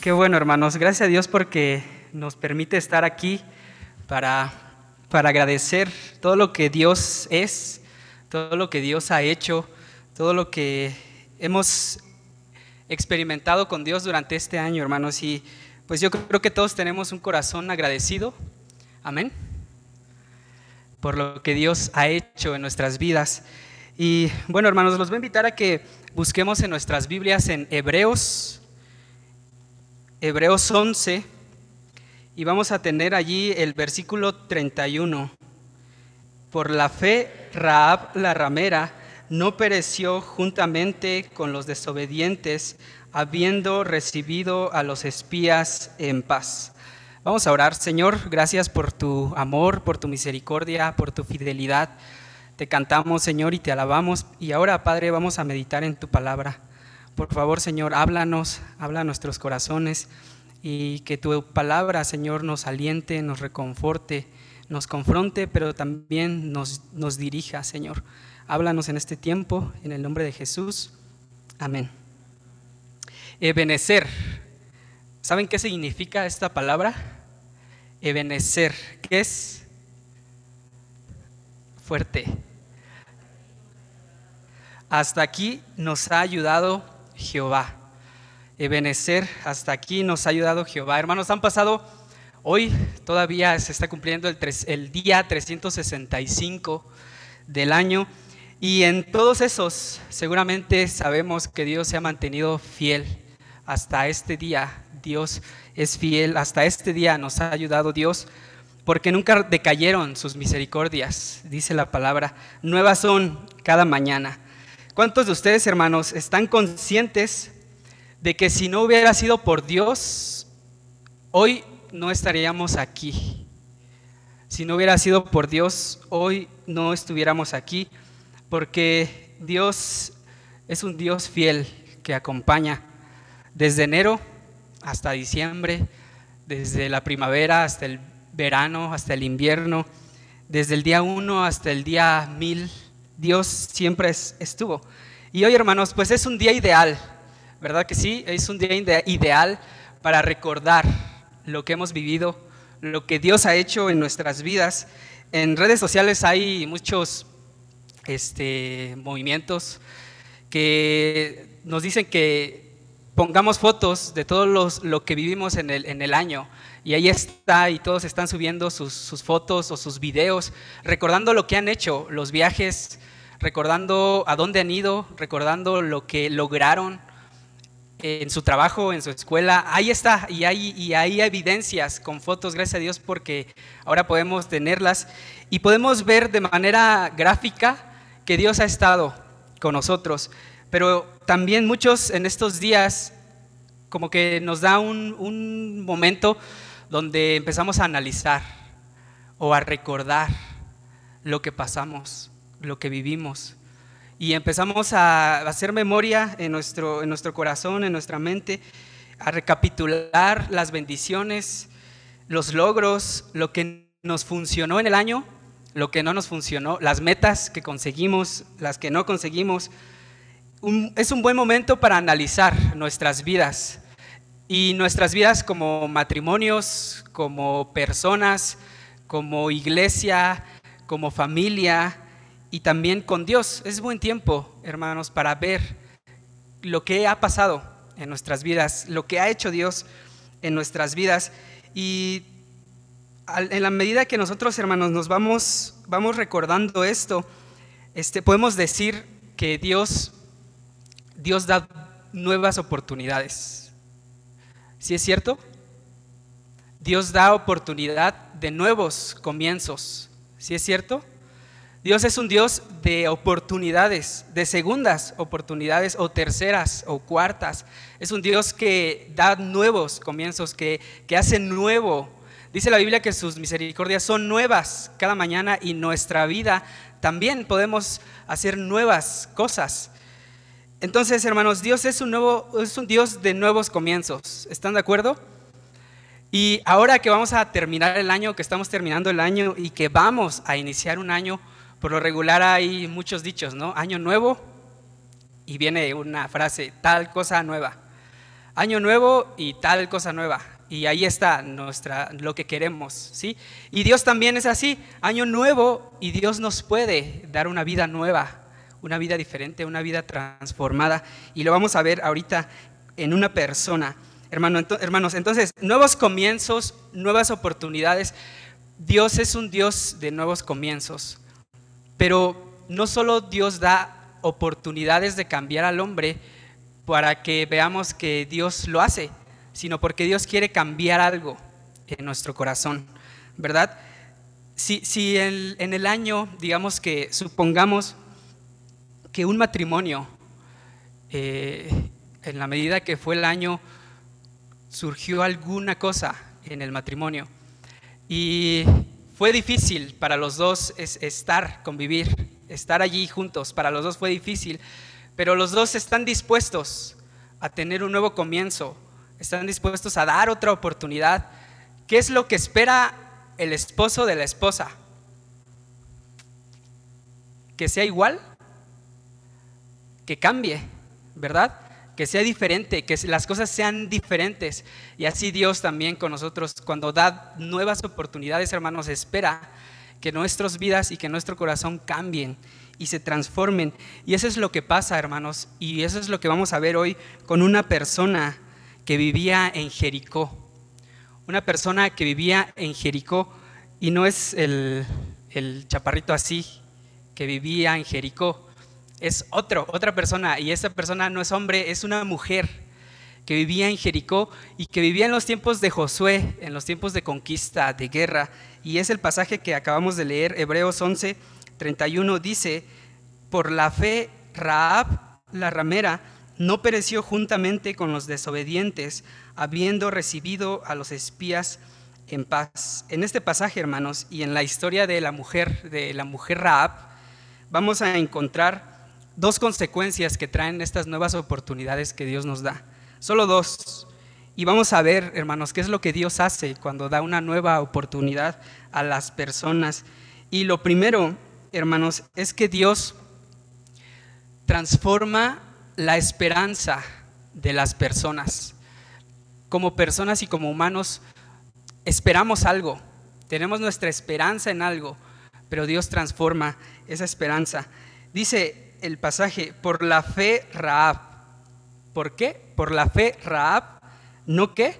Qué bueno, hermanos. Gracias a Dios porque nos permite estar aquí para, para agradecer todo lo que Dios es, todo lo que Dios ha hecho, todo lo que hemos experimentado con Dios durante este año, hermanos. Y pues yo creo que todos tenemos un corazón agradecido. Amén. Por lo que Dios ha hecho en nuestras vidas. Y bueno, hermanos, los voy a invitar a que busquemos en nuestras Biblias en Hebreos Hebreos 11 y vamos a tener allí el versículo 31. Por la fe, Raab la ramera no pereció juntamente con los desobedientes, habiendo recibido a los espías en paz. Vamos a orar, Señor, gracias por tu amor, por tu misericordia, por tu fidelidad. Te cantamos, Señor, y te alabamos. Y ahora, Padre, vamos a meditar en tu palabra. Por favor, Señor, háblanos, habla a nuestros corazones y que tu palabra, Señor, nos aliente, nos reconforte, nos confronte, pero también nos, nos dirija, Señor. Háblanos en este tiempo, en el nombre de Jesús. Amén. Ebenecer. ¿Saben qué significa esta palabra? Ebenecer. ¿Qué es? Fuerte. Hasta aquí nos ha ayudado Jehová. Ebenecer, hasta aquí nos ha ayudado Jehová. Hermanos, han pasado, hoy todavía se está cumpliendo el, el día 365 del año y en todos esos seguramente sabemos que Dios se ha mantenido fiel hasta este día. Dios es fiel, hasta este día nos ha ayudado Dios porque nunca decayeron sus misericordias, dice la palabra. Nuevas son cada mañana. ¿Cuántos de ustedes, hermanos, están conscientes de que si no hubiera sido por Dios, hoy no estaríamos aquí? Si no hubiera sido por Dios, hoy no estuviéramos aquí, porque Dios es un Dios fiel que acompaña desde enero hasta diciembre, desde la primavera hasta el verano, hasta el invierno, desde el día uno hasta el día mil Dios siempre estuvo. Y hoy, hermanos, pues es un día ideal, ¿verdad que sí? Es un día ideal para recordar lo que hemos vivido, lo que Dios ha hecho en nuestras vidas. En redes sociales hay muchos este, movimientos que nos dicen que pongamos fotos de todo lo que vivimos en el, en el año. Y ahí está, y todos están subiendo sus, sus, fotos o sus videos, recordando lo que han hecho, los viajes, recordando a dónde han ido, recordando lo que lograron en su trabajo, en su escuela. Ahí está, y hay, y hay evidencias con fotos, gracias a Dios, porque ahora podemos tenerlas y podemos ver de manera gráfica que Dios ha estado con nosotros. Pero también muchos en estos días como que nos da un, un momento donde empezamos a analizar o a recordar lo que pasamos lo que vivimos. Y empezamos a hacer memoria en nuestro, en nuestro corazón, en nuestra mente, a recapitular las bendiciones, los logros, lo que nos funcionó en el año, lo que no nos funcionó, las metas que conseguimos, las que no conseguimos. es un buen momento para analizar nuestras vidas y nuestras vidas como matrimonios, como personas, como iglesia, como familia, y también con Dios. Es buen tiempo, hermanos, para ver lo que ha pasado en nuestras vidas, lo que ha hecho Dios en nuestras vidas. Y en la medida que nosotros, hermanos, nos vamos, vamos recordando esto, este, podemos decir que Dios, Dios da nuevas oportunidades. ¿Sí es cierto? Dios da oportunidad de nuevos comienzos. ¿Sí es cierto? Dios es un Dios de oportunidades, de segundas oportunidades o terceras o cuartas. Es un Dios que da nuevos comienzos, que, que hace nuevo. Dice la Biblia que sus misericordias son nuevas cada mañana y nuestra vida también podemos hacer nuevas cosas. Entonces, hermanos, Dios es un, nuevo, es un Dios de nuevos comienzos. ¿Están de acuerdo? Y ahora que vamos a terminar el año, que estamos terminando el año y que vamos a iniciar un año por lo regular hay muchos dichos, ¿no? Año nuevo, y viene una frase, tal cosa nueva. Año nuevo y tal cosa nueva. Y ahí está nuestra, lo que queremos, ¿sí? Y Dios también es así, año nuevo y Dios nos puede dar una vida nueva, una vida diferente, una vida transformada. Y lo vamos a ver ahorita en una persona. hermanos, entonces, nuevos comienzos, nuevas oportunidades. Dios es un Dios de nuevos comienzos. Pero no solo Dios da oportunidades de cambiar al hombre para que veamos que Dios lo hace, sino porque Dios quiere cambiar algo en nuestro corazón, ¿verdad? Si, si en el año, digamos que supongamos que un matrimonio, eh, en la medida que fue el año, surgió alguna cosa en el matrimonio y fue difícil para los dos estar, convivir, estar allí juntos, para los dos fue difícil, pero los dos están dispuestos a tener un nuevo comienzo, están dispuestos a dar otra oportunidad. ¿Qué es lo que espera el esposo de la esposa? ¿Que sea igual? ¿Que cambie? ¿Verdad? Que sea diferente, que las cosas sean diferentes. Y así Dios también con nosotros, cuando da nuevas oportunidades, hermanos, espera que nuestras vidas y que nuestro corazón cambien y se transformen. Y eso es lo que pasa, hermanos, y eso es lo que vamos a ver hoy con una persona que vivía en Jericó. Una persona que vivía en Jericó y no es el, el chaparrito así que vivía en Jericó, es otro, otra persona, y esa persona no es hombre, es una mujer que vivía en Jericó y que vivía en los tiempos de Josué, en los tiempos de conquista, de guerra. Y es el pasaje que acabamos de leer, Hebreos 11, 31, dice, por la fe, Raab, la ramera, no pereció juntamente con los desobedientes, habiendo recibido a los espías en paz. En este pasaje, hermanos, y en la historia de la mujer, de la mujer Raab, vamos a encontrar dos consecuencias que traen estas nuevas oportunidades que Dios nos da. Solo dos. Y vamos a ver, hermanos, qué es lo que Dios hace cuando da una nueva oportunidad a las personas. Y lo primero, hermanos, es que Dios transforma la esperanza de las personas. Como personas y como humanos esperamos algo, tenemos nuestra esperanza en algo, pero Dios transforma esa esperanza. Dice el pasaje, por la fe Raab. ¿Por qué? Por la fe Raab, ¿no qué?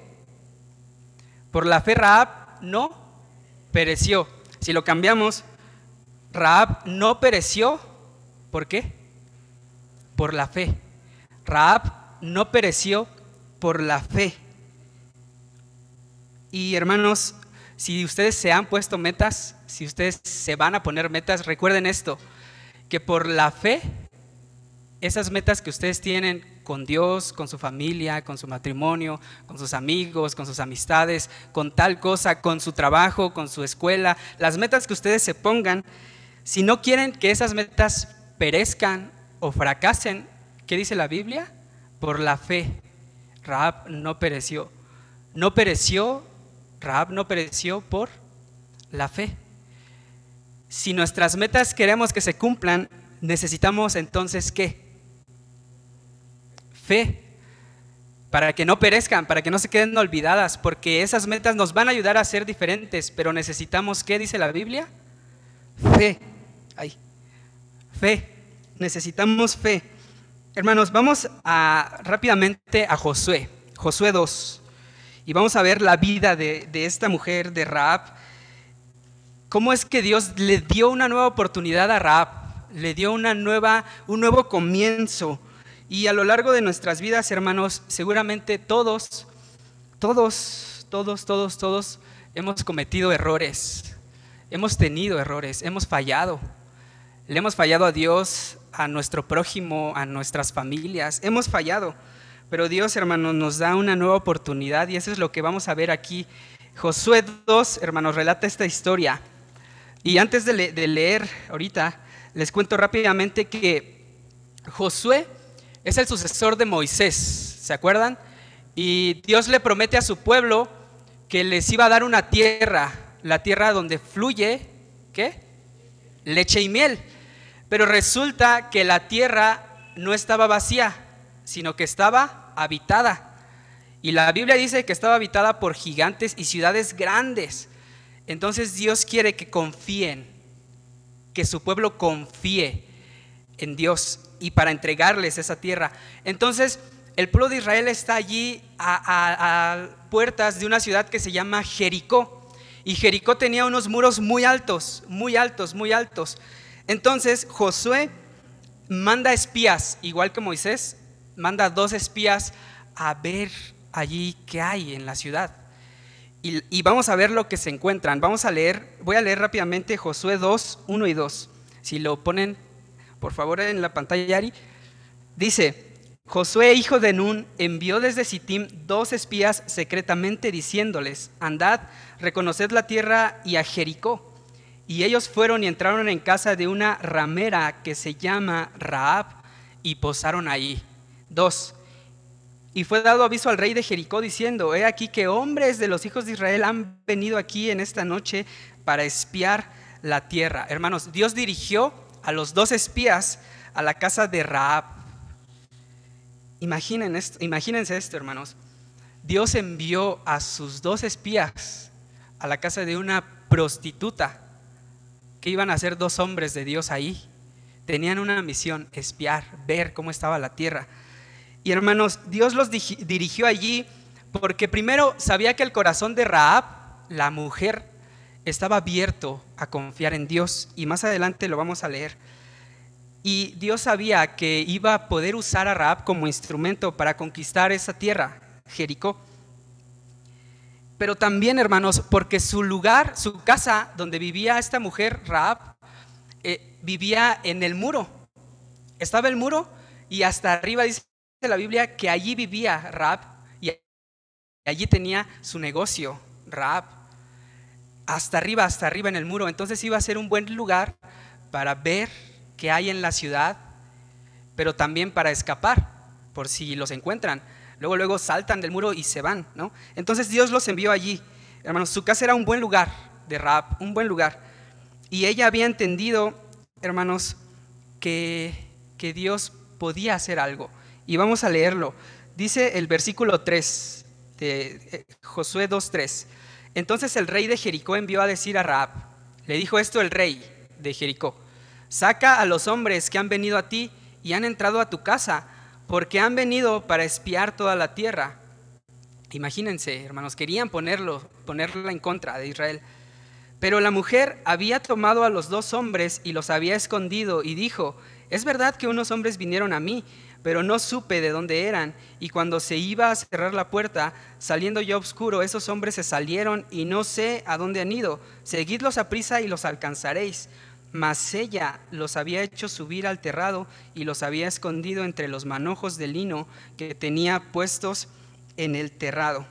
Por la fe Raab no pereció. Si lo cambiamos, Raab no pereció, ¿por qué? Por la fe. Raab no pereció por la fe. Y hermanos, si ustedes se han puesto metas, si ustedes se van a poner metas, recuerden esto, que por la fe, esas metas que ustedes tienen con Dios, con su familia, con su matrimonio, con sus amigos, con sus amistades, con tal cosa, con su trabajo, con su escuela, las metas que ustedes se pongan, si no quieren que esas metas perezcan o fracasen, ¿qué dice la Biblia? Por la fe. Raab no pereció. No pereció, Raab no pereció por la fe. Si nuestras metas queremos que se cumplan, necesitamos entonces qué? fe, para que no perezcan, para que no se queden olvidadas, porque esas metas nos van a ayudar a ser diferentes, pero necesitamos, ¿qué dice la Biblia? Fe. Ay, fe. Necesitamos fe. Hermanos, vamos rápidamente a Josué, Josué 2, y vamos a ver la vida de, de esta mujer, de Raab. ¿Cómo es que Dios le dio una nueva oportunidad a Raab? Le dio una nueva, un nuevo comienzo y a lo largo de nuestras vidas, hermanos, seguramente todos, todos, todos, todos, todos hemos cometido errores, hemos tenido errores, hemos fallado. Le hemos fallado a Dios, a nuestro prójimo, a nuestras familias, hemos fallado. Pero Dios, hermanos, nos da una nueva oportunidad y eso es lo que vamos a ver aquí. Josué 2, hermanos, relata esta historia. Y antes de, leer ahorita, les cuento rápidamente que Josué es el sucesor de Moisés, ¿se acuerdan? Y Dios le promete a su pueblo que les iba a dar una tierra, la tierra donde fluye, ¿qué? Leche y miel. Pero resulta que la tierra no estaba vacía, sino que estaba habitada. Y la Biblia dice que estaba habitada por gigantes y ciudades grandes. Entonces Dios quiere que confíen, que su pueblo confíe en Dios y para entregarles esa tierra. Entonces el pueblo de Israel está allí a, a puertas de una ciudad que se llama Jericó. Y Jericó tenía unos muros muy altos, muy altos, muy altos. Entonces Josué manda espías, igual que Moisés, manda dos espías a ver allí qué hay en la ciudad. Y, vamos a ver lo que se encuentran. Vamos a leer, voy a leer rápidamente Josué 2, 1 y 2. Si lo ponen, por favor, en la pantalla, Yari. Dice, Josué, hijo de Nun, envió desde Sittim dos espías secretamente diciéndoles, andad, reconoced la tierra y a Jericó. Y ellos fueron y entraron en casa de una ramera que se llama Raab y posaron ahí. Dos. Y fue dado aviso al rey de Jericó diciendo, he aquí que hombres de los hijos de Israel han venido aquí en esta noche para espiar la tierra. Hermanos, Dios dirigió a los dos espías a la casa de Raab. Imaginen esto, imagínense esto, hermanos. Dios envió a sus dos espías a la casa de una prostituta que iban a ser dos hombres de Dios ahí. Tenían una misión, espiar, ver cómo estaba la tierra. Y hermanos, Dios los dirigió allí porque primero sabía que el corazón de Raab, la mujer, estaba abierto a confiar en Dios. Y más adelante lo vamos a leer. Y Dios sabía que iba a poder usar a Raab como instrumento para conquistar esa tierra, Jericó pero también, hermanos, porque su lugar, su casa donde vivía esta mujer, Raab, eh, vivía en el muro. Estaba el muro y hasta arriba dice la Biblia que allí vivía Raab y allí tenía su negocio, Raab. Hasta arriba, hasta arriba en el muro. Entonces iba a ser un buen lugar para ver qué hay en la ciudad, pero también para escapar, por si los encuentran luego, luego saltan del muro y se van, ¿no? Entonces Dios los envió allí. Hermanos, su casa era un buen lugar de Raab, un buen lugar. Y ella había entendido, hermanos, que, que Dios podía hacer algo. Y vamos a leerlo. Dice el versículo 3 de eh, Josué 2.3. Entonces el rey de Jericó envió a decir a Raab, le dijo esto el rey de Jericó, saca a los hombres que han venido a ti y han entrado a tu casa porque han venido para espiar toda la tierra. Imagínense, hermanos, querían ponerlo, ponerla en contra de Israel. Pero la mujer había tomado a los dos hombres y los había escondido y dijo, es verdad que unos hombres vinieron a mí, pero no supe de dónde eran. Y cuando se iba a cerrar la puerta, saliendo yo oscuro, esos hombres se salieron y no sé a dónde han ido. Seguidlos a prisa y los alcanzaréis mas ella los había hecho subir al terrado y los había escondido entre los manojos de lino que tenía puestos en el terrado.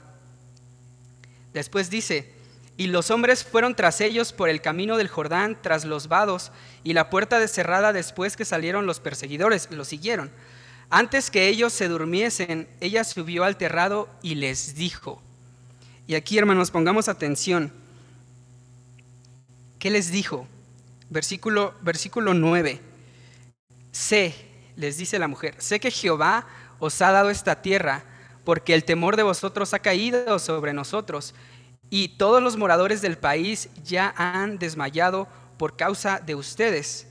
Después dice, y los hombres fueron tras ellos por el camino del Jordán, tras los vados, y la puerta deserrada después que salieron los perseguidores, los siguieron. Antes que ellos se durmiesen, ella subió al terrado y les dijo, y aquí hermanos, pongamos atención, ¿qué les dijo? versículo, versículo 9. Sé, les dice la mujer, sé que Jehová os ha dado esta tierra, porque el temor de vosotros ha caído sobre nosotros, y todos los moradores del país ya han desmayado por causa de ustedes.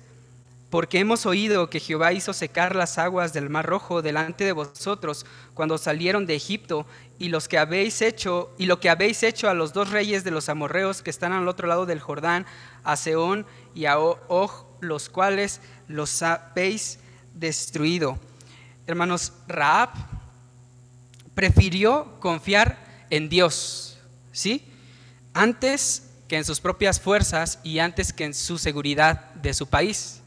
Porque hemos oído que Jehová hizo secar las aguas del mar rojo delante de vosotros cuando salieron de Egipto, y los que habéis hecho, y lo que habéis hecho a los dos reyes de los amorreos que están al otro lado del Jordán, a Seón y a Og, los cuales los habéis destruido. Hermanos, Raab prefirió confiar en Dios, ¿sí? Antes que en sus propias fuerzas y antes que en su seguridad de su país,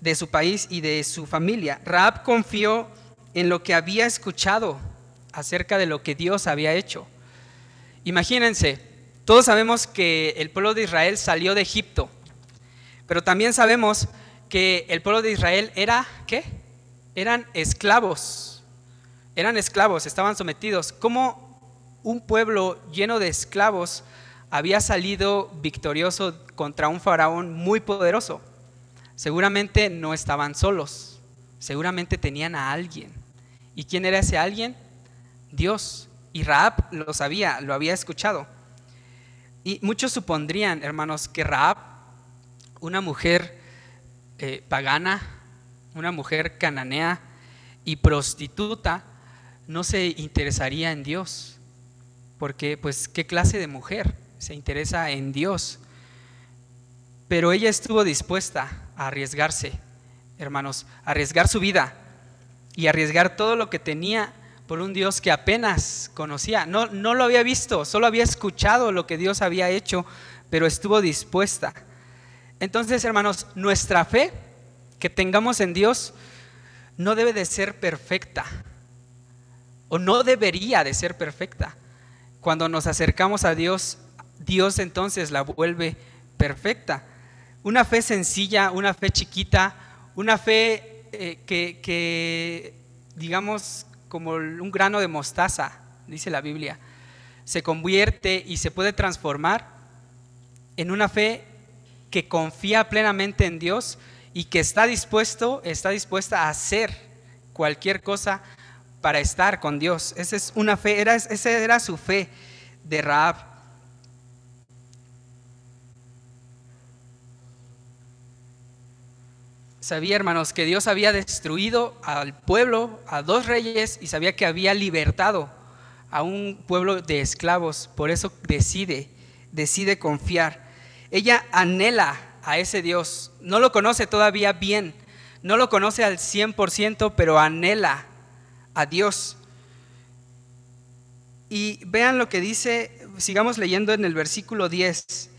de su país y de su familia. Raab confió en lo que había escuchado acerca de lo que Dios había hecho. Imagínense, todos sabemos que el pueblo de Israel salió de Egipto, pero también sabemos que el pueblo de Israel era, ¿qué? Eran esclavos, eran esclavos, estaban sometidos. ¿Cómo un pueblo lleno de esclavos había salido victorioso contra un faraón muy poderoso? Seguramente no estaban solos, Seguramente tenían a alguien. ¿Y quién era ese alguien? Dios. Y Raab lo sabía, lo había escuchado. Y muchos supondrían, hermanos, que Raab, una mujer eh, pagana, una mujer cananea y prostituta, no se interesaría en Dios. Porque, pues, ¿qué clase de mujer se interesa en Dios? Pero ella estuvo dispuesta a arriesgarse, hermanos, a arriesgar su vida y arriesgar todo lo que tenía por un Dios que apenas conocía. No, no lo había visto, solo había escuchado lo que Dios había hecho, pero estuvo dispuesta. Entonces, hermanos, nuestra fe que tengamos en Dios no debe de ser perfecta, o no debería de ser perfecta. Cuando nos acercamos a Dios, Dios entonces la vuelve perfecta. Una fe sencilla, una fe chiquita, una fe eh, que, que, digamos, como un grano de mostaza, dice la Biblia, se convierte y se puede transformar en una fe que confía plenamente en Dios y que está dispuesto, está dispuesta a hacer cualquier cosa para estar con Dios. Esa es una fe, era, esa era su fe de Raab. Sabía, hermanos, que Dios había destruido al pueblo, a dos reyes, y sabía que había libertado a un pueblo de esclavos. Por eso decide, decide confiar. Ella anhela a ese Dios. No lo conoce todavía bien, no lo conoce al 100%, pero anhela a Dios. Y vean lo que dice, sigamos leyendo en el versículo 10,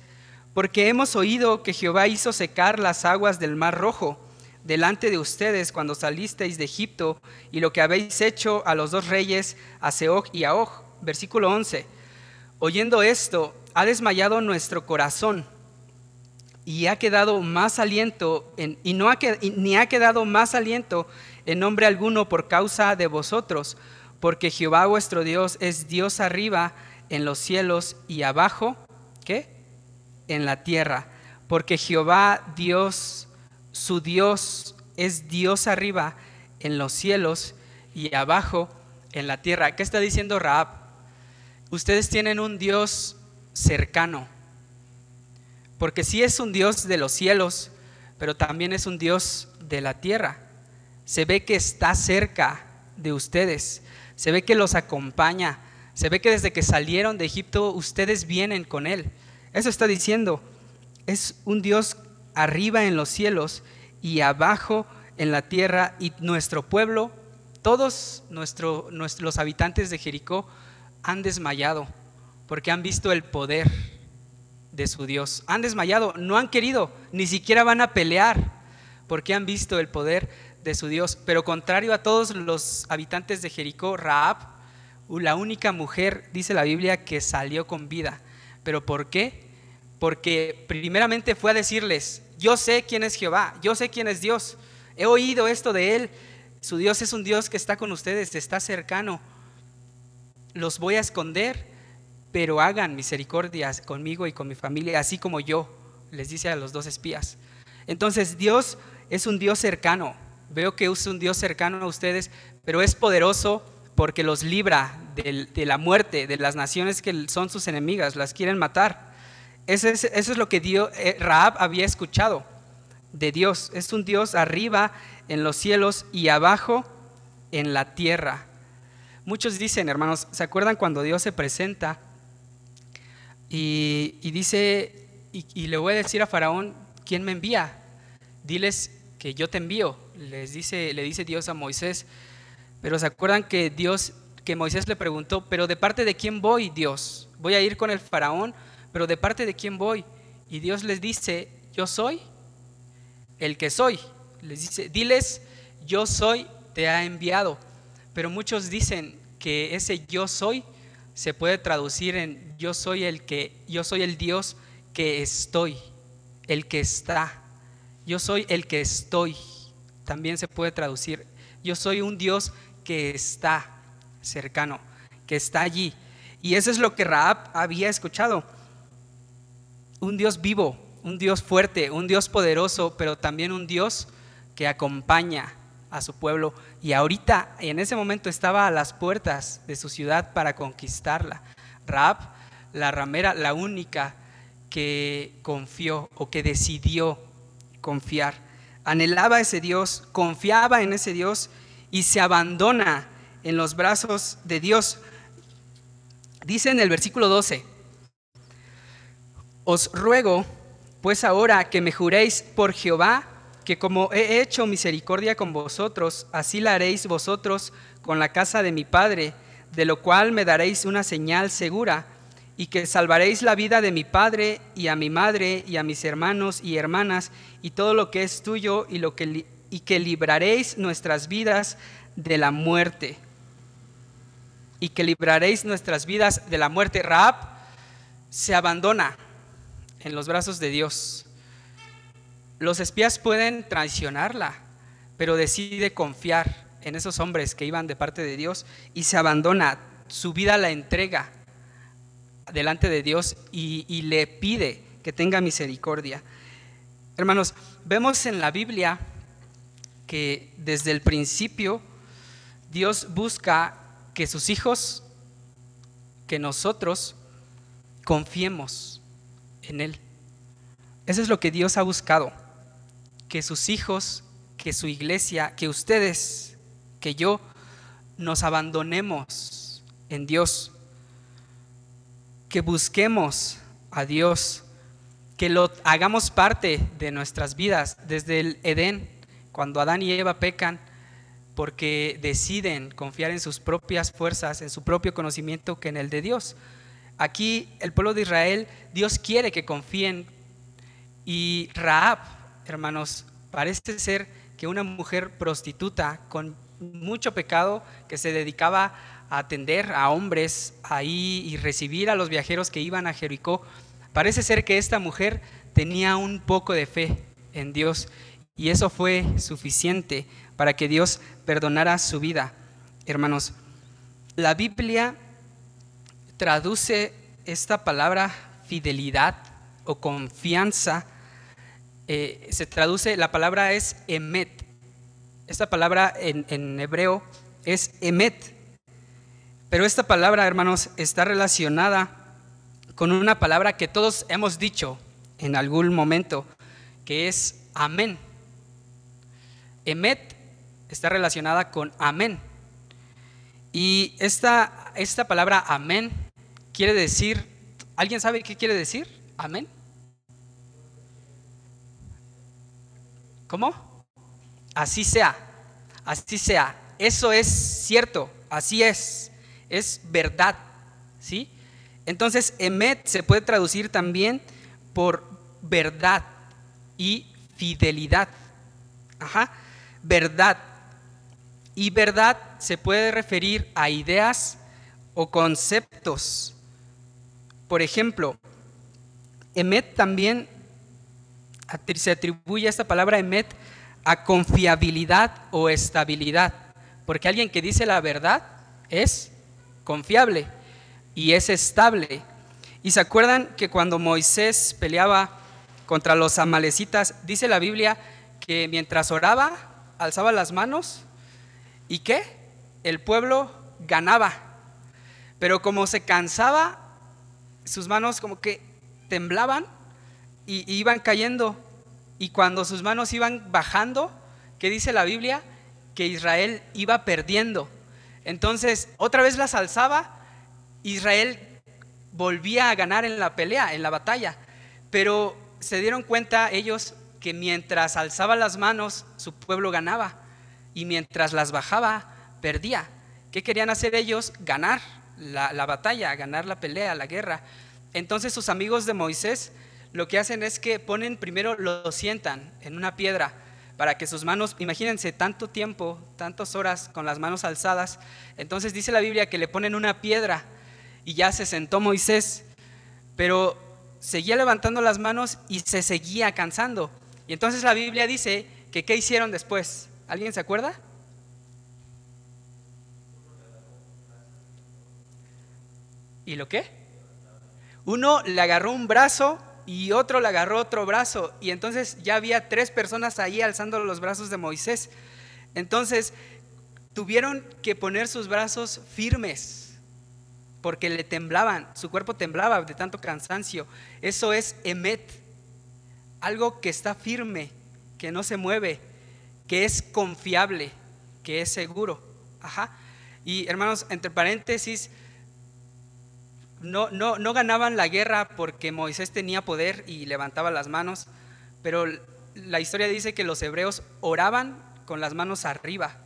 porque hemos oído que Jehová hizo secar las aguas del mar rojo delante de ustedes cuando salisteis de Egipto y lo que habéis hecho a los dos reyes, a Seog y a Og. Versículo 11. Oyendo esto, ha desmayado nuestro corazón y ha quedado más aliento y no ha, ni ha quedado más aliento en nombre alguno por causa de vosotros, porque Jehová vuestro Dios es Dios arriba en los cielos y abajo, ¿qué? En la tierra, porque Jehová Dios su Dios es Dios arriba en los cielos y abajo en la tierra. ¿Qué está diciendo Raab? Ustedes tienen un Dios cercano, porque sí es un Dios de los cielos, pero también es un Dios de la tierra. Se ve que está cerca de ustedes, se ve que los acompaña, se ve que desde que salieron de Egipto ustedes vienen con Él. Eso está diciendo, es un Dios arriba en los cielos y abajo en la tierra, y nuestro pueblo, todos nuestro, los habitantes de Jericó han desmayado porque han visto el poder de su Dios. Han desmayado, no han querido, ni siquiera van a pelear porque han visto el poder de su Dios. Pero contrario a todos los habitantes de Jericó, Raab, la única mujer, dice la Biblia, que salió con vida. ¿Pero por qué? Porque primeramente fue a decirles, yo sé quién es Jehová, yo sé quién es Dios, he oído esto de Él, su Dios es un Dios que está con ustedes, está cercano, los voy a esconder, pero hagan misericordia conmigo y con mi familia, así como yo, les dice a los dos espías. Entonces Dios es un Dios cercano, veo que es un Dios cercano a ustedes, pero es poderoso porque los libra de, la muerte, de las naciones que son sus enemigas, las quieren matar. Eso es, lo que eh, Raab había escuchado de Dios. Es un Dios arriba en los cielos y abajo en la tierra. Muchos dicen, hermanos, ¿se acuerdan cuando Dios se presenta y, dice, y, le voy a decir a Faraón, ¿quién me envía? Diles que yo te envío. Les dice, le dice Dios a Moisés. Pero ¿se acuerdan que Dios, que Moisés le preguntó, pero de parte de quién voy, Dios? ¿Voy a ir con el Faraón pero ¿de parte de quién voy? Y Dios les dice, yo soy el que soy. Les dice, diles, yo soy, te ha enviado. Pero muchos dicen que ese yo soy se puede traducir en yo soy el que, yo soy el Dios que estoy, el que está. Yo soy el que estoy. También se puede traducir. Yo soy un Dios que está cercano, que está allí. Y eso es lo que Raab había escuchado un Dios vivo, un Dios fuerte, un Dios poderoso, pero también un Dios que acompaña, a su pueblo y ahorita en ese momento estaba a las puertas de su ciudad para conquistarla. Raab, la ramera, la única que confió o que decidió confiar. Anhelaba a ese Dios, confiaba en ese Dios y se abandona en los brazos de Dios. Dice en el versículo 12, os ruego pues ahora que me juréis por Jehová, que como he hecho misericordia con vosotros, así la haréis vosotros con la casa de mi Padre, de lo cual me daréis una señal segura, y que salvaréis la vida de mi Padre y a mi madre y a mis hermanos y hermanas y todo lo que es tuyo y, lo que, y que libraréis nuestras vidas de la muerte. Y que libraréis nuestras vidas de la muerte. Raab se abandona en los brazos de Dios. Los espías pueden traicionarla, pero decide confiar en esos hombres que iban de parte de Dios y se abandona, su vida la entrega delante de Dios y, le pide que tenga misericordia. Hermanos, vemos en la Biblia que desde el principio Dios busca que sus hijos, que nosotros confiemos en Él. Eso es lo que Dios ha buscado, que sus hijos, que su iglesia, que ustedes, que yo, nos abandonemos en Dios, que busquemos a Dios, que lo hagamos parte de nuestras vidas desde el Edén, cuando Adán y Eva pecan, porque deciden confiar en sus propias fuerzas, en su propio conocimiento que en el de Dios. Aquí el pueblo de Israel, Dios quiere que confíen. Y Raab, hermanos, parece ser que una mujer prostituta con mucho pecado que se dedicaba a atender a hombres ahí y recibir a los viajeros que iban a Jericó, parece ser que esta mujer tenía un poco de fe en Dios y eso fue suficiente para que Dios perdonara su vida. Hermanos, la Biblia traduce esta palabra fidelidad o confianza, eh, se traduce, la palabra es emet. Esta palabra en, en hebreo es emet. Pero esta palabra, hermanos, está relacionada con una palabra que todos hemos dicho en algún momento, que es amén. Emet está relacionada con amén. Y esta, esta palabra amén quiere decir, ¿alguien sabe qué quiere decir? Amén. ¿Cómo? Así sea, así sea. Eso es cierto, así es, es verdad, ¿sí? Entonces, emet se puede traducir también por verdad y fidelidad. Ajá, verdad. Y verdad se puede referir a ideas o conceptos por ejemplo, Emet también se atribuye esta palabra Emet a confiabilidad o estabilidad, porque alguien que dice la verdad es confiable y es estable. Y se acuerdan que cuando Moisés peleaba contra los amalecitas, dice la Biblia que mientras oraba, alzaba las manos y que el pueblo ganaba. Pero como se cansaba, sus manos como que temblaban y, iban cayendo. Y cuando sus manos iban bajando, ¿qué dice la Biblia? Que Israel iba perdiendo. Entonces, otra vez las alzaba, Israel volvía a ganar en la pelea, en la batalla. Pero se dieron cuenta ellos que mientras alzaba las manos, su pueblo ganaba. Y mientras las bajaba, perdía. ¿Qué querían hacer ellos? Ganar la, batalla, ganar la pelea, la guerra. Entonces sus amigos de Moisés lo que hacen es que ponen primero, lo sientan en una piedra para que sus manos, imagínense tanto tiempo, tantas horas con las manos alzadas. Entonces dice la Biblia que le ponen una piedra y ya se sentó Moisés, pero seguía levantando las manos y se seguía cansando. Y entonces la Biblia dice que ¿qué hicieron después? ¿Alguien se acuerda? ¿Y lo qué? Uno le agarró un brazo y otro le agarró otro brazo. Y entonces ya había tres personas ahí alzando los brazos de Moisés. Entonces, tuvieron que poner sus brazos firmes porque le temblaban, su cuerpo temblaba de tanto cansancio. Eso es emet, algo que está firme, que no se mueve, que es confiable, que es seguro. Ajá. Y hermanos, entre paréntesis, no, no, no ganaban la guerra porque Moisés tenía poder y levantaba las manos, pero la historia dice que los hebreos oraban con las manos arriba.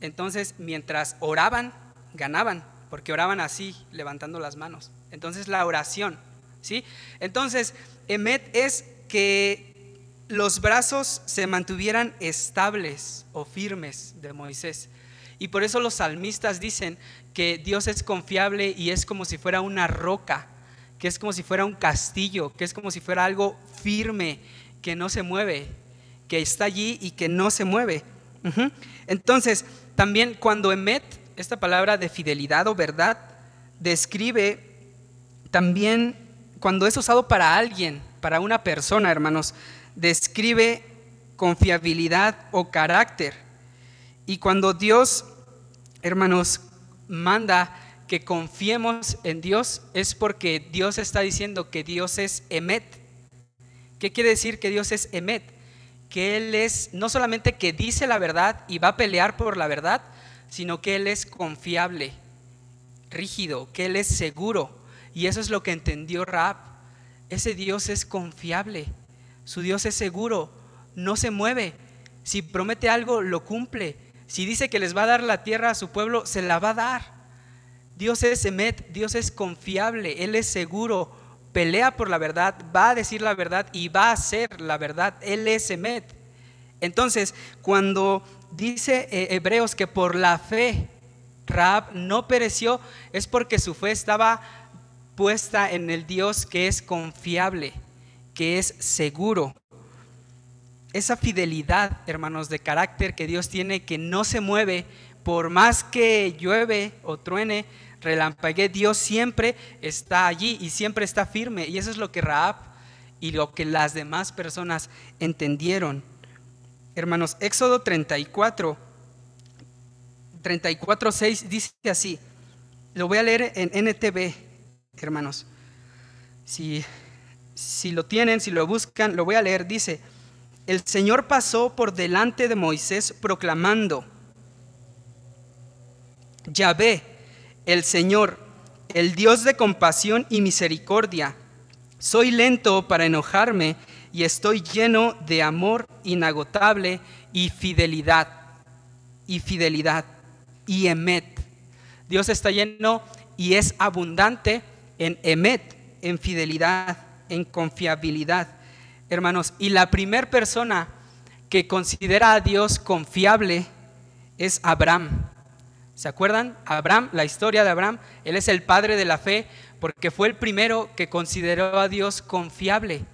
Entonces, mientras oraban, ganaban, porque oraban así, levantando las manos. Entonces, la oración, ¿sí? Entonces, Emet es que los brazos se mantuvieran estables o firmes de Moisés. Y por eso los salmistas dicen que Dios es confiable y es como si fuera una roca, que es como si fuera un castillo, que es como si fuera algo firme, que no se mueve, que está allí y que no se mueve. Entonces, también cuando emet, esta palabra de fidelidad o verdad, describe también cuando es usado para alguien, para una persona, hermanos, describe confiabilidad o carácter. Y cuando Dios, hermanos, manda que confiemos en Dios, es porque Dios está diciendo que Dios es Emet. ¿Qué quiere decir que Dios es Emet? Que Él es no solamente que dice la verdad y va a pelear por la verdad, sino que Él es confiable, rígido, que Él es seguro. Y eso es lo que entendió Raab. Ese Dios es confiable, su Dios es seguro, no se mueve. Si promete algo, lo cumple. Si dice que les va a dar la tierra a su pueblo, se la va a dar. Dios es Emet, Dios es confiable, Él es seguro, pelea por la verdad, va a decir la verdad y va a hacer la verdad. Él es Emet. Entonces, cuando dice eh, Hebreos que por la fe Raab no pereció, es porque su fe estaba puesta en el Dios que es confiable, que es seguro esa fidelidad, hermanos, de carácter que Dios tiene, que no se mueve, por más que llueve o truene, relampague, Dios siempre está allí y siempre está firme. Y eso es lo que Raab y lo que las demás personas entendieron. Hermanos, Éxodo 34, 34, 6 dice así. Lo voy a leer en NTV, hermanos. Si, si lo tienen, si lo buscan, lo voy a leer. Dice, el Señor pasó por delante de Moisés proclamando, Yahvé, el Señor, el Dios de compasión y misericordia, soy lento para enojarme y estoy lleno de amor inagotable y fidelidad, y fidelidad, y emet. Dios está lleno y es abundante en emet, en fidelidad, en confiabilidad hermanos. Y la primera persona que considera a Dios confiable es Abraham. ¿Se acuerdan? Abraham, la historia de Abraham, él es el padre de la fe porque fue el primero que consideró a Dios confiable.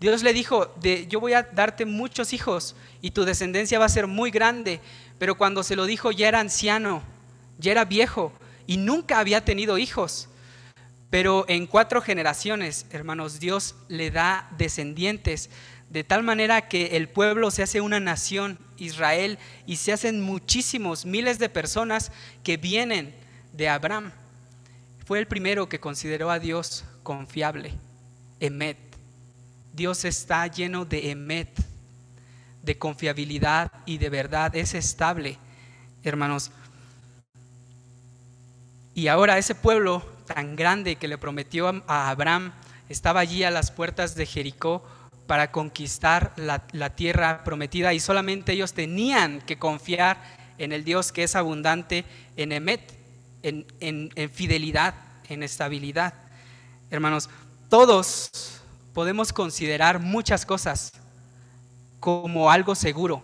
Dios le dijo, de, yo voy a darte muchos hijos y tu descendencia va a ser muy grande, pero cuando se lo dijo ya era anciano, ya era viejo y nunca había tenido hijos. Pero en cuatro generaciones, hermanos, Dios le da descendientes, de tal manera que el pueblo se hace una nación, Israel, y se hacen muchísimos, miles de personas que vienen de Abraham. Fue el primero que consideró a Dios confiable, Emet. Dios está lleno de Emet, de confiabilidad y de verdad, es estable, hermanos. Y ahora ese pueblo tan grande que le prometió a Abraham estaba allí a las puertas de Jericó para conquistar la, tierra prometida y solamente ellos tenían que confiar en el Dios que es abundante en Emet, en, en fidelidad, en estabilidad. Hermanos, todos podemos considerar muchas cosas como algo seguro,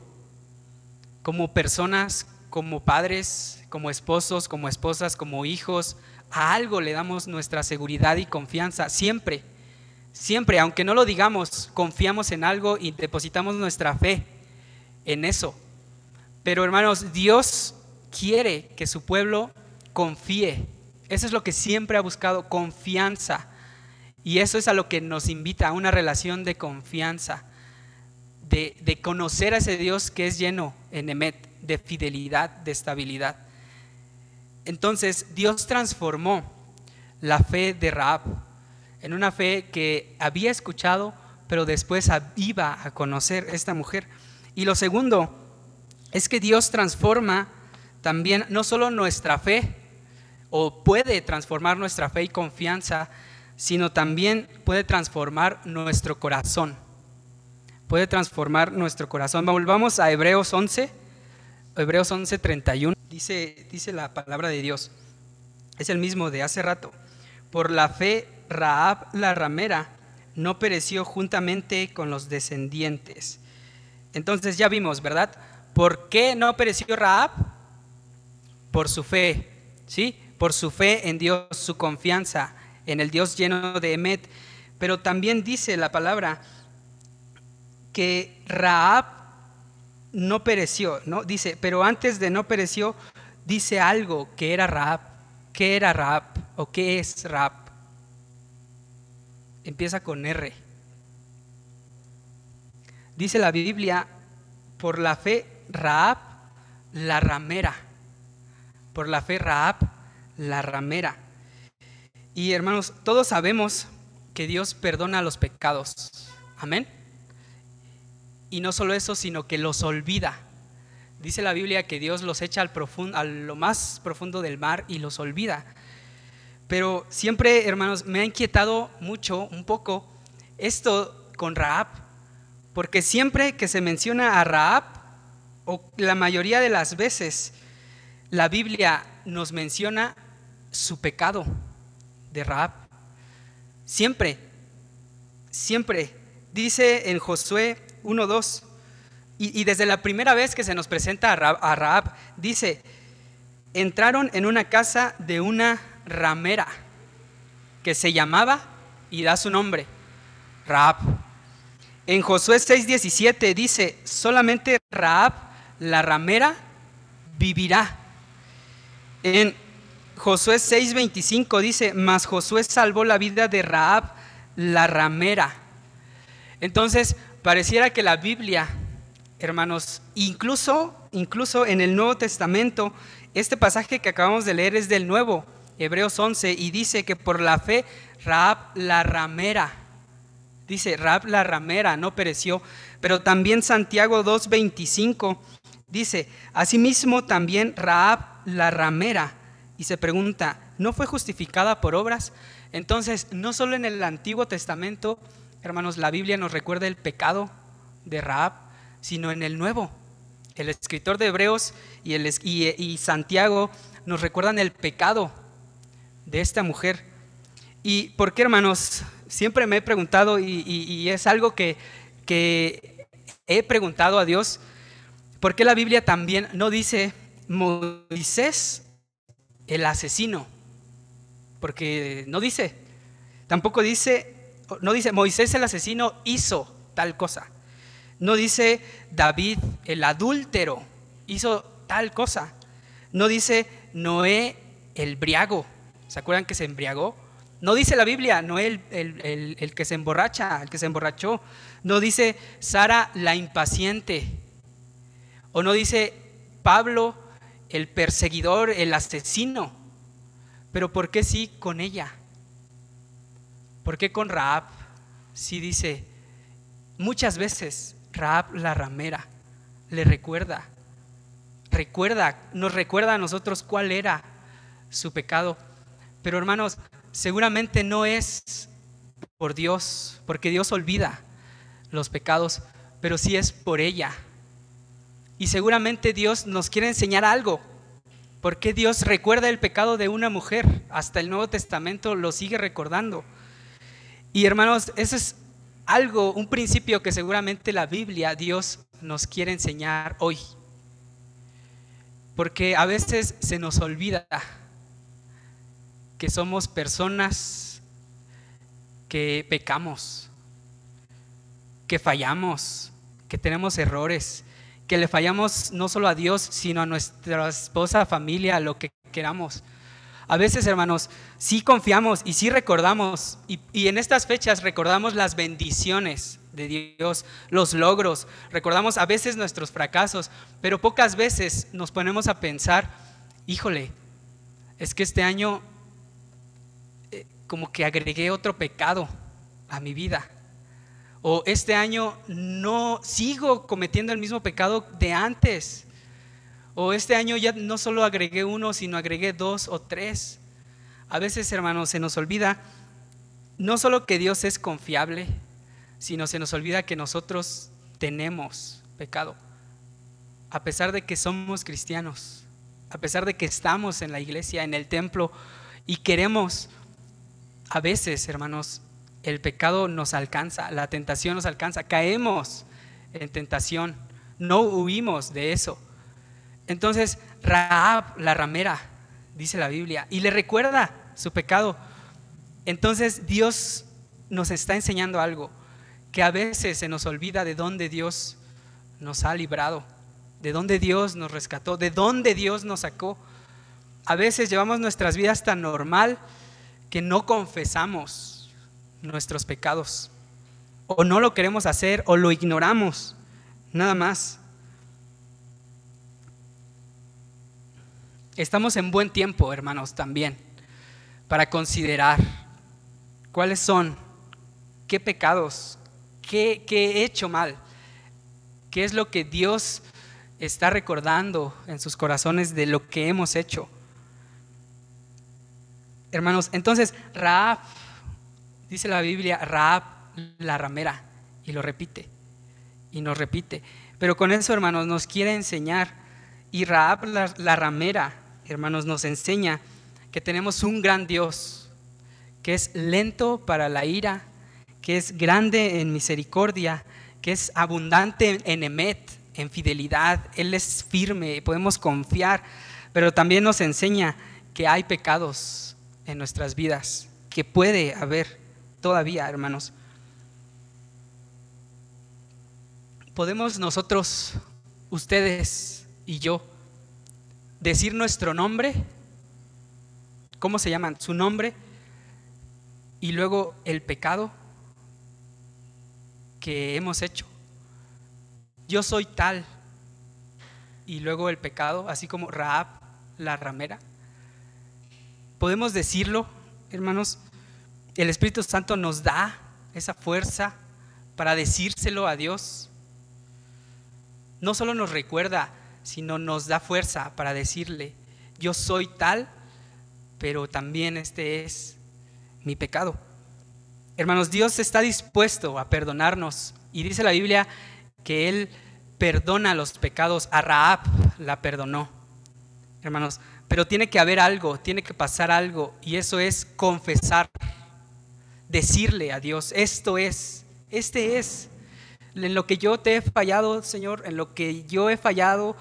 como personas, como padres, como esposos, como esposas, como hijos, a algo le damos nuestra seguridad y confianza, siempre, siempre, aunque no lo digamos, confiamos en algo y depositamos nuestra fe en eso. Pero hermanos, Dios quiere que su pueblo confíe. Eso es lo que siempre ha buscado, confianza. Y eso es a lo que nos invita, a una relación de confianza, de, conocer a ese Dios que es lleno en Emet, de fidelidad, de estabilidad. Entonces Dios transformó la fe de Raab en una fe que había escuchado, pero después iba a conocer esta mujer. Y lo segundo es que Dios transforma también no solo nuestra fe, o puede transformar nuestra fe y confianza, sino también puede transformar nuestro corazón. Puede transformar nuestro corazón. Volvamos a Hebreos 11, Hebreos 11, 31. Dice, la palabra de Dios. Es el mismo de hace rato. Por la fe, Raab la ramera no pereció juntamente con los descendientes. Entonces ya vimos, ¿verdad? ¿Por qué no pereció Raab? Por su fe, ¿sí? Por su fe en Dios, su confianza en el Dios lleno de Emet. Pero también dice la palabra que Raab no pereció, ¿no? Dice, pero antes de no pereció, dice algo que era Raab. ¿Qué era Raab o qué es Raab? Empieza con R. Dice la Biblia, por la fe Raab, la ramera. Por la fe Raab, la ramera. Y hermanos, todos sabemos que Dios perdona los pecados. Amén. Y no solo eso, sino que los olvida. Dice la Biblia que Dios los echa al profundo, a lo más profundo del mar y los olvida. Pero siempre, hermanos, me ha inquietado mucho, un poco, esto con Raab, porque siempre que se menciona a Raab, o la mayoría de las veces, la Biblia nos menciona su pecado de Raab. Siempre, siempre. Dice en Josué 1.2, y, y, desde la primera vez que se nos presenta a Raab, dice, entraron en una casa de una ramera que se llamaba y da su nombre, Raab. En Josué 6:17 dice, solamente Raab, la ramera, vivirá. En Josué 6:25 dice, mas Josué salvó la vida de Raab, la ramera. Entonces, pareciera que la Biblia, hermanos, incluso, incluso en el Nuevo Testamento, este pasaje que acabamos de leer es del Nuevo, Hebreos 11, y dice que por la fe Raab la ramera, dice Raab la ramera, no pereció, pero también Santiago 2.25 dice, asimismo también Raab la ramera, y se pregunta, ¿no fue justificada por obras? Entonces, no solo en el Antiguo Testamento, hermanos, la Biblia nos recuerda el pecado de Raab, sino en el Nuevo. El escritor de Hebreos y, Santiago nos recuerdan el pecado de esta mujer. ¿Y por qué, hermanos? Siempre me he preguntado y, es algo que, que he preguntado a Dios, ¿por qué la Biblia también no dice Moisés el asesino? Porque no dice, tampoco dice, no dice Moisés el asesino hizo tal cosa. No dice David el adúltero hizo tal cosa. No dice Noé el briago ¿Se acuerdan que se embriagó? No dice la Biblia, no el, el, el, que se emborracha, el que se emborrachó. No dice Sara la impaciente. O no dice Pablo el perseguidor, el asesino. Pero ¿por qué sí con ella? ¿Por qué con Raab? Sí dice, muchas veces Raab la ramera le recuerda, recuerda, nos recuerda a nosotros cuál era su pecado pero hermanos, seguramente no es por Dios, porque Dios olvida los pecados, pero sí es por ella. Y seguramente Dios nos quiere enseñar algo. porque Dios recuerda el pecado de una mujer? Hasta el Nuevo Testamento lo sigue recordando. Y hermanos, eso es algo, un principio que seguramente la Biblia, Dios nos quiere enseñar hoy. Porque a veces se nos olvida que somos personas que pecamos, que fallamos, que tenemos errores, que le fallamos no solo a Dios, sino a nuestra esposa, familia, lo que queramos. A veces, hermanos, sí confiamos y sí recordamos, y, en estas fechas recordamos las bendiciones de Dios, los logros, recordamos a veces nuestros fracasos, pero pocas veces nos ponemos a pensar, híjole, es que este año eh, como que agregué otro pecado a mi vida. O este año no sigo cometiendo el mismo pecado de antes. O este año ya no solo agregué uno, sino agregué dos o tres. A veces, hermanos, se nos olvida no solo que Dios es confiable, sino se nos olvida que nosotros tenemos pecado. A pesar de que somos cristianos, a pesar de que estamos en la iglesia, en el templo, y queremos, a veces, hermanos, el pecado nos alcanza, la tentación nos alcanza, caemos en tentación, no huimos de eso. Entonces, Raab, la ramera, dice la Biblia, y le recuerda su pecado. Entonces, Dios nos está enseñando algo, que a veces se nos olvida de dónde Dios nos ha librado, de dónde Dios nos rescató, de dónde Dios nos sacó. A veces llevamos nuestras vidas tan normal que no confesamos nuestros pecados. O no lo queremos hacer o lo ignoramos. Nada más. Estamos en buen tiempo, hermanos, también, para considerar cuáles son, qué pecados, qué, qué he hecho mal, qué es lo que Dios está recordando en sus corazones de lo que hemos hecho. Hermanos, entonces Raab dice la Biblia, Raab la ramera, y lo repite, y nos repite. Pero con eso, hermanos, nos quiere enseñar, y Raab la, ramera, hermanos, nos enseña que tenemos un gran Dios, que es lento para la ira, que es grande en misericordia, que es abundante en emet, en fidelidad, Él es firme, podemos confiar, pero también nos enseña que hay pecados en nuestras vidas, que puede haber todavía, hermanos. Podemos nosotros, ustedes y yo, decir nuestro nombre, ¿cómo se llaman? Su nombre y luego el pecado que hemos hecho. Yo soy tal y luego el pecado, así como Raab, la ramera. Podemos decirlo, hermanos, el Espíritu Santo nos da esa fuerza para decírselo a Dios. No solo nos recuerda, sino nos da fuerza para decirle, yo soy tal, pero también este es mi pecado. Hermanos, Dios está dispuesto a perdonarnos y dice la Biblia que Él perdona los pecados. A Raab la perdonó. Hermanos, pero tiene que haber algo, tiene que pasar algo y eso es confesar decirle a Dios, esto es, este es, en lo que yo te he fallado, Señor, en lo que yo he fallado,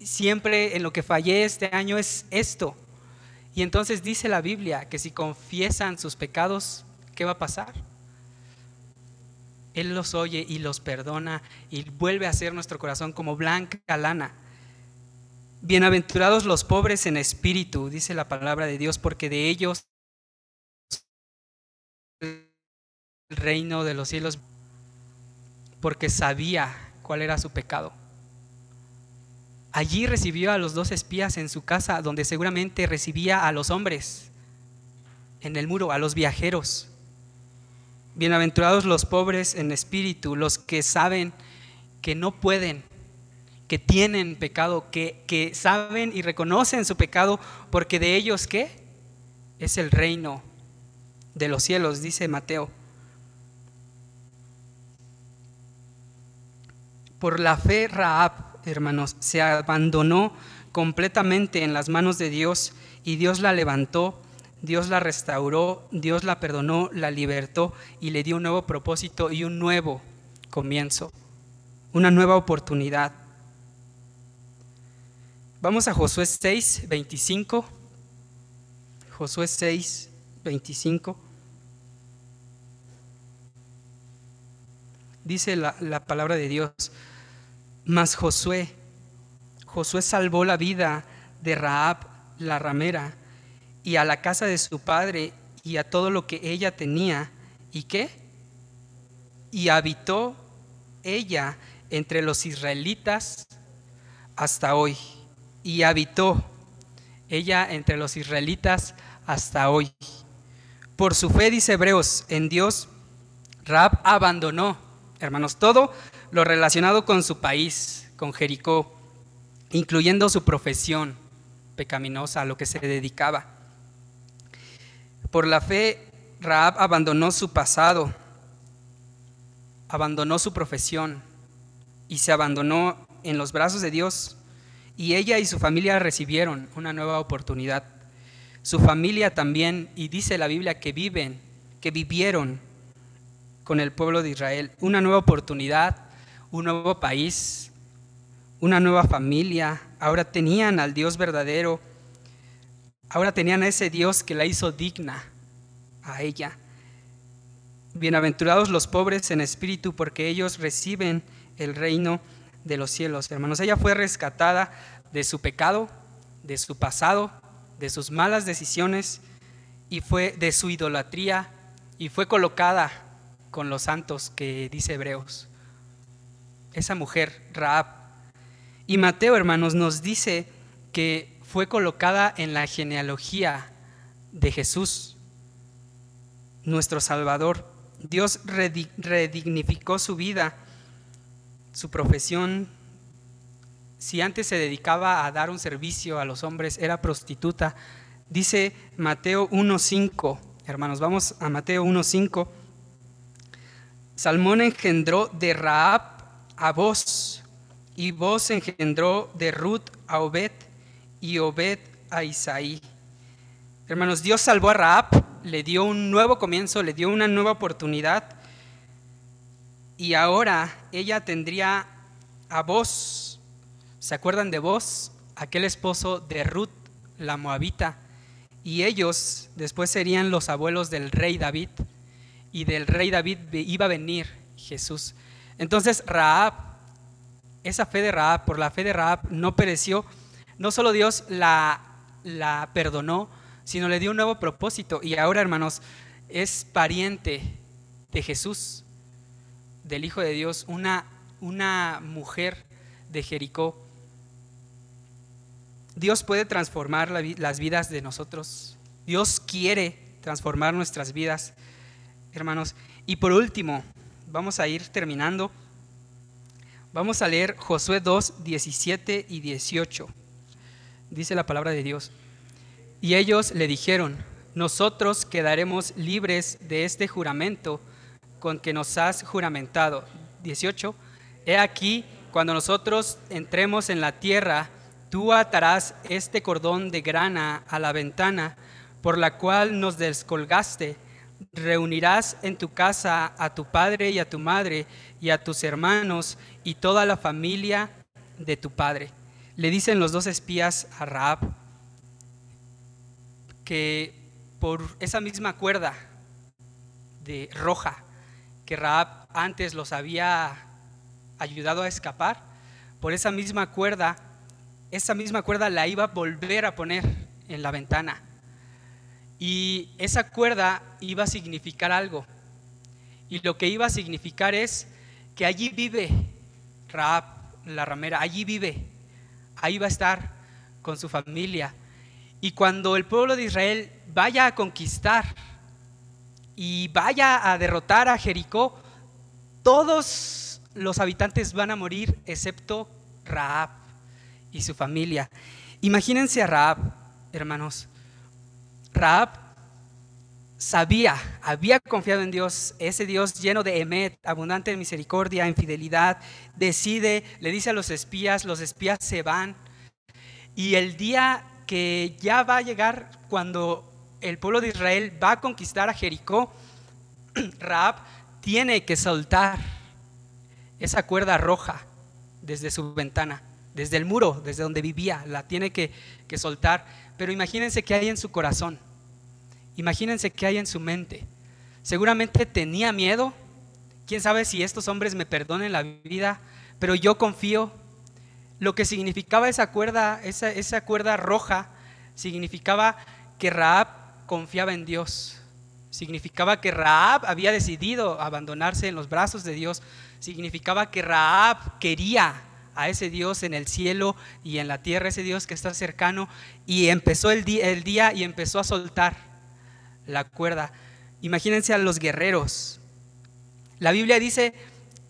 siempre en lo que fallé este año es esto. Y entonces dice la Biblia que si confiesan sus pecados, ¿qué va a pasar? Él los oye y los perdona y vuelve a hacer nuestro corazón como blanca lana. Bienaventurados los pobres en espíritu, dice la palabra de Dios, porque de ellos el reino de los cielos porque sabía cuál era su pecado. Allí recibió a los dos espías en su casa, donde seguramente recibía a los hombres en el muro, a los viajeros. Bienaventurados los pobres en espíritu, los que saben que no pueden, que tienen pecado, que, que saben y reconocen su pecado, porque de ellos, ¿qué? Es el reino de los cielos, dice Mateo. Por la fe Raab, hermanos, se abandonó completamente en las manos de Dios y Dios la levantó, Dios la restauró, Dios la perdonó, la libertó y le dio un nuevo propósito y un nuevo comienzo, una nueva oportunidad. Vamos a Josué 6, 25. Josué 6, 25. Dice la, la palabra de Dios. Mas Josué, Josué salvó la vida de Raab, la ramera, y a la casa de su padre y a todo lo que ella tenía. ¿Y qué? Y habitó ella entre los israelitas hasta hoy. Y habitó ella entre los israelitas hasta hoy. Por su fe, dice Hebreos, en Dios, Raab abandonó, hermanos, todo lo relacionado con su país, con Jericó, incluyendo su profesión pecaminosa, a lo que se dedicaba. Por la fe, Raab abandonó su pasado, abandonó su profesión y se abandonó en los brazos de Dios. Y ella y su familia recibieron una nueva oportunidad. Su familia también, y dice la Biblia que viven, que vivieron con el pueblo de Israel, una nueva oportunidad, un nuevo país, una nueva familia. Ahora tenían al Dios verdadero Ahora tenían a ese Dios que la hizo digna a ella. Bienaventurados los pobres en espíritu, porque ellos reciben el reino de los cielos. Hermanos, ella fue rescatada de su pecado, de su pasado, de sus malas decisiones y fue de su idolatría y fue colocada con los santos que dice Hebreos. Esa mujer, Raab. Y Mateo, hermanos, nos dice que fue colocada en la genealogía de Jesús, nuestro Salvador. Dios redignificó su vida, su profesión. Si antes se dedicaba a dar un servicio a los hombres, era prostituta. Dice Mateo 1.5, hermanos, vamos a Mateo 1.5. Salmón engendró de Raab a vos, y vos engendró de Ruth a Obed y Obed a Isaí. Hermanos, Dios salvó a Raab, le dio un nuevo comienzo, le dio una nueva oportunidad. Y ahora ella tendría a vos, ¿se acuerdan de vos? Aquel esposo de Ruth, la moabita. Y ellos después serían los abuelos del rey David. Y del rey David iba a venir Jesús. Entonces Raab, esa fe de Raab, por la fe de Raab, no pereció no solo Dios la, perdonó, sino le dio un nuevo propósito. Y ahora, hermanos, es pariente de Jesús, del Hijo de Dios, una, una mujer de Jericó. Dios puede transformar las vidas de nosotros. Dios quiere transformar nuestras vidas, hermanos. Y por último, vamos a ir terminando. Vamos a leer Josué 2, 17 y 18 dice la palabra de Dios. Y ellos le dijeron, nosotros quedaremos libres de este juramento con que nos has juramentado. 18. He aquí, cuando nosotros entremos en la tierra, tú atarás este cordón de grana a la ventana por la cual nos descolgaste. Reunirás en tu casa a tu padre y a tu madre y a tus hermanos y toda la familia de tu padre le dicen los dos espías a Raab que por esa misma cuerda de roja que Raab antes los había ayudado a escapar, por esa misma cuerda, esa misma cuerda la iba a volver a poner en la ventana. Y esa cuerda iba a significar algo. Y lo que iba a significar es que allí vive Raab, la ramera, allí vive ahí va a estar con su familia. Y cuando el pueblo de Israel vaya a conquistar y vaya a derrotar a Jericó, todos los habitantes van a morir excepto Raab y su familia. Imagínense a Raab, hermanos. Raab sabía, había confiado en Dios, ese Dios lleno de emet, abundante en misericordia, en fidelidad, decide, le dice a los espías, los espías se van. Y el día que ya va a llegar, cuando el pueblo de Israel va a conquistar a Jericó, Raab tiene que soltar esa cuerda roja desde su ventana, desde el muro, desde donde vivía, la tiene que, que soltar. Pero imagínense qué hay en su corazón Imagínense qué hay en su mente. Seguramente tenía miedo. Quién sabe si estos hombres me perdonen la vida, pero yo confío. Lo que significaba esa cuerda, esa, cuerda roja, significaba que Raab confiaba en Dios. Significaba que Raab había decidido abandonarse en los brazos de Dios. Significaba que Raab quería a ese Dios en el cielo y en la tierra, ese Dios que está cercano. Y empezó el día, y empezó a soltar la cuerda. Imagínense a los guerreros. La Biblia dice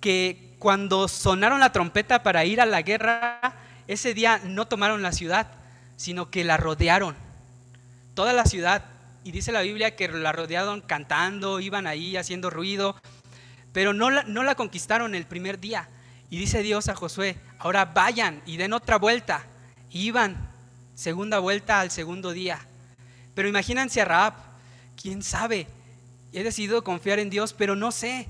que cuando sonaron la trompeta para ir a la guerra, ese día no tomaron la ciudad, sino que la rodearon. Toda la ciudad. Y dice la Biblia que la rodearon cantando, iban ahí haciendo ruido, pero no la, no la conquistaron el primer día. Y dice Dios a Josué, ahora vayan y den otra vuelta. Y iban, segunda vuelta al segundo día. Pero imagínense a Raab, quién sabe, he decidido confiar en Dios, pero no sé.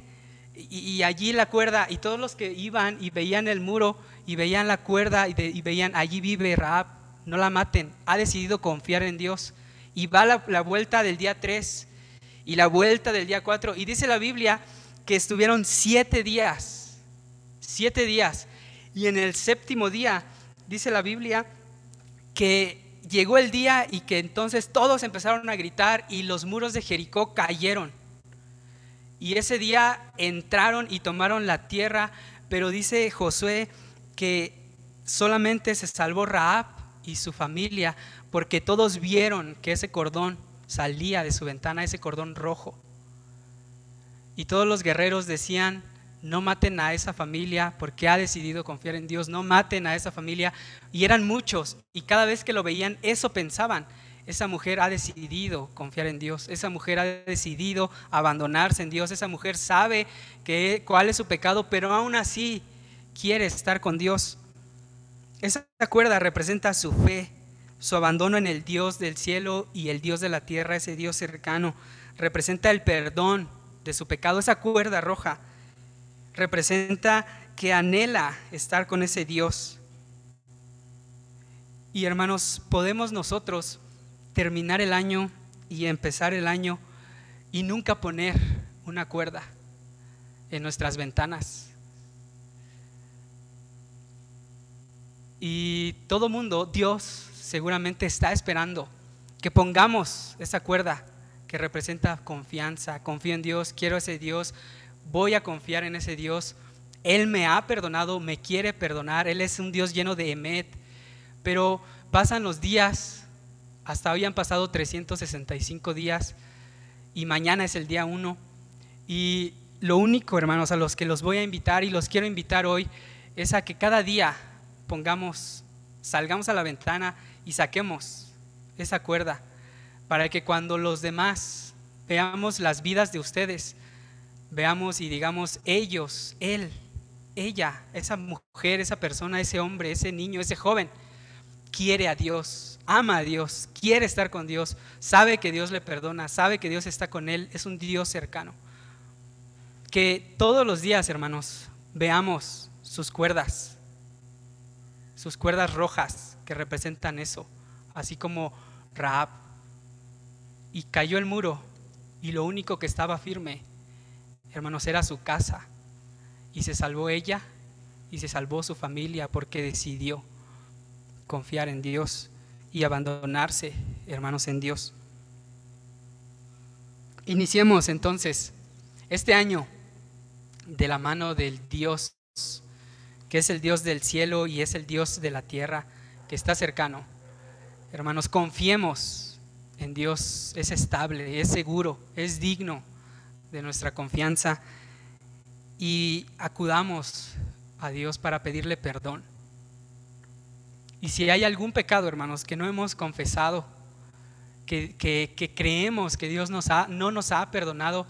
Y, allí la cuerda, y todos los que iban y veían el muro y veían la cuerda y, veían, allí vive Raab, no la maten, ha decidido confiar en Dios. Y va la, la vuelta del día 3 y la vuelta del día 4. Y dice la Biblia que estuvieron siete días, siete días. Y en el séptimo día, dice la Biblia, que llegó el día y que entonces todos empezaron a gritar y los muros de Jericó cayeron. Y ese día entraron y tomaron la tierra, pero dice Josué que solamente se salvó Raab y su familia, porque todos vieron que ese cordón salía de su ventana, ese cordón rojo. Y todos los guerreros decían, no maten a esa familia porque ha decidido confiar en Dios, no maten a esa familia. Y eran muchos, y cada vez que lo veían, eso pensaban. Esa mujer ha decidido confiar en Dios, esa mujer ha decidido abandonarse en Dios, esa mujer sabe cuál es su pecado, pero aún así quiere estar con Dios. Esa cuerda representa su fe, su abandono en el Dios del cielo y el Dios de la tierra, ese Dios cercano. Representa el perdón de su pecado, esa cuerda roja representa que anhela estar con ese Dios. Y hermanos, podemos nosotros terminar el año y empezar el año y nunca poner una cuerda en nuestras ventanas. Y todo mundo, Dios seguramente está esperando que pongamos esa cuerda que representa confianza. Confío en Dios, quiero ese Dios, voy a confiar en ese Dios. Él me ha perdonado, me quiere perdonar, Él es un Dios lleno de emet. Pero pasan los días hasta hoy han pasado 365 días y mañana es el día 1. Y lo único, hermanos, a los que los voy a invitar y los quiero invitar hoy es a que cada día pongamos, salgamos a la ventana y saquemos esa cuerda para que cuando los demás veamos las vidas de ustedes, veamos y digamos ellos, él, ella, esa mujer, esa persona, ese hombre, ese niño, ese joven, quiere a Dios, ama a Dios, quiere estar con Dios, sabe que Dios le perdona, sabe que Dios está con él, es un Dios cercano. Que todos los días, hermanos, veamos sus cuerdas, sus cuerdas rojas que representan eso, así como Raab. Y cayó el muro y lo único que estaba firme, hermanos, era su casa. Y se salvó ella y se salvó su familia porque decidió confiar en Dios y abandonarse, hermanos, en Dios. Iniciemos entonces este año de la mano del Dios, que es el Dios del cielo y es el Dios de la tierra, que está cercano. Hermanos, confiemos en Dios, es estable, es seguro, es digno de nuestra confianza y acudamos a Dios para pedirle perdón. Y si hay algún pecado, hermanos, que no hemos confesado, que, creemos que Dios nos ha, no nos ha perdonado,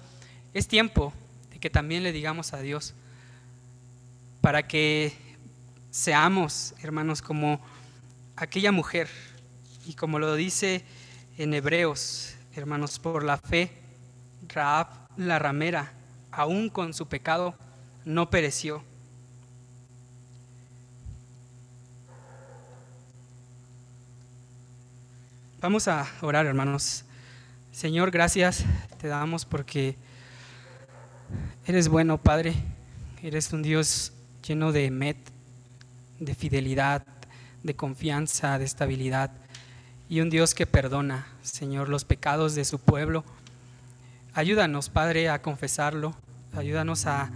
es tiempo de que también le digamos a Dios para que seamos, hermanos, como aquella mujer. Y como lo dice en Hebreos, hermanos, por la fe, Raab la ramera, aún con su pecado, no pereció Vamos a orar, hermanos. Señor, gracias te damos porque eres bueno, Padre. Eres un Dios lleno de met, de fidelidad, de confianza, de estabilidad. y un Dios que perdona, Señor, los pecados de su pueblo. Ayúdanos, Padre, a confesarlo. Ayúdanos a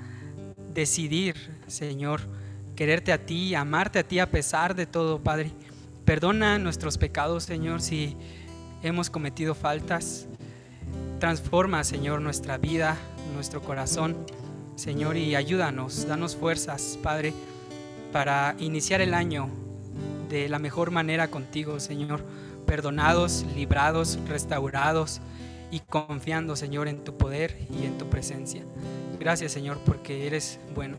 decidir, Señor, quererte a ti, amarte a ti a pesar de todo, Padre. Perdona nuestros pecados, Señor, si hemos cometido faltas. Transforma, Señor, nuestra vida, nuestro corazón, Señor, y ayúdanos, danos fuerzas, Padre, para iniciar el año de la mejor manera contigo, Señor, perdonados, librados, restaurados y confiando, Señor, en tu poder y en tu presencia. Gracias, Señor, porque eres bueno.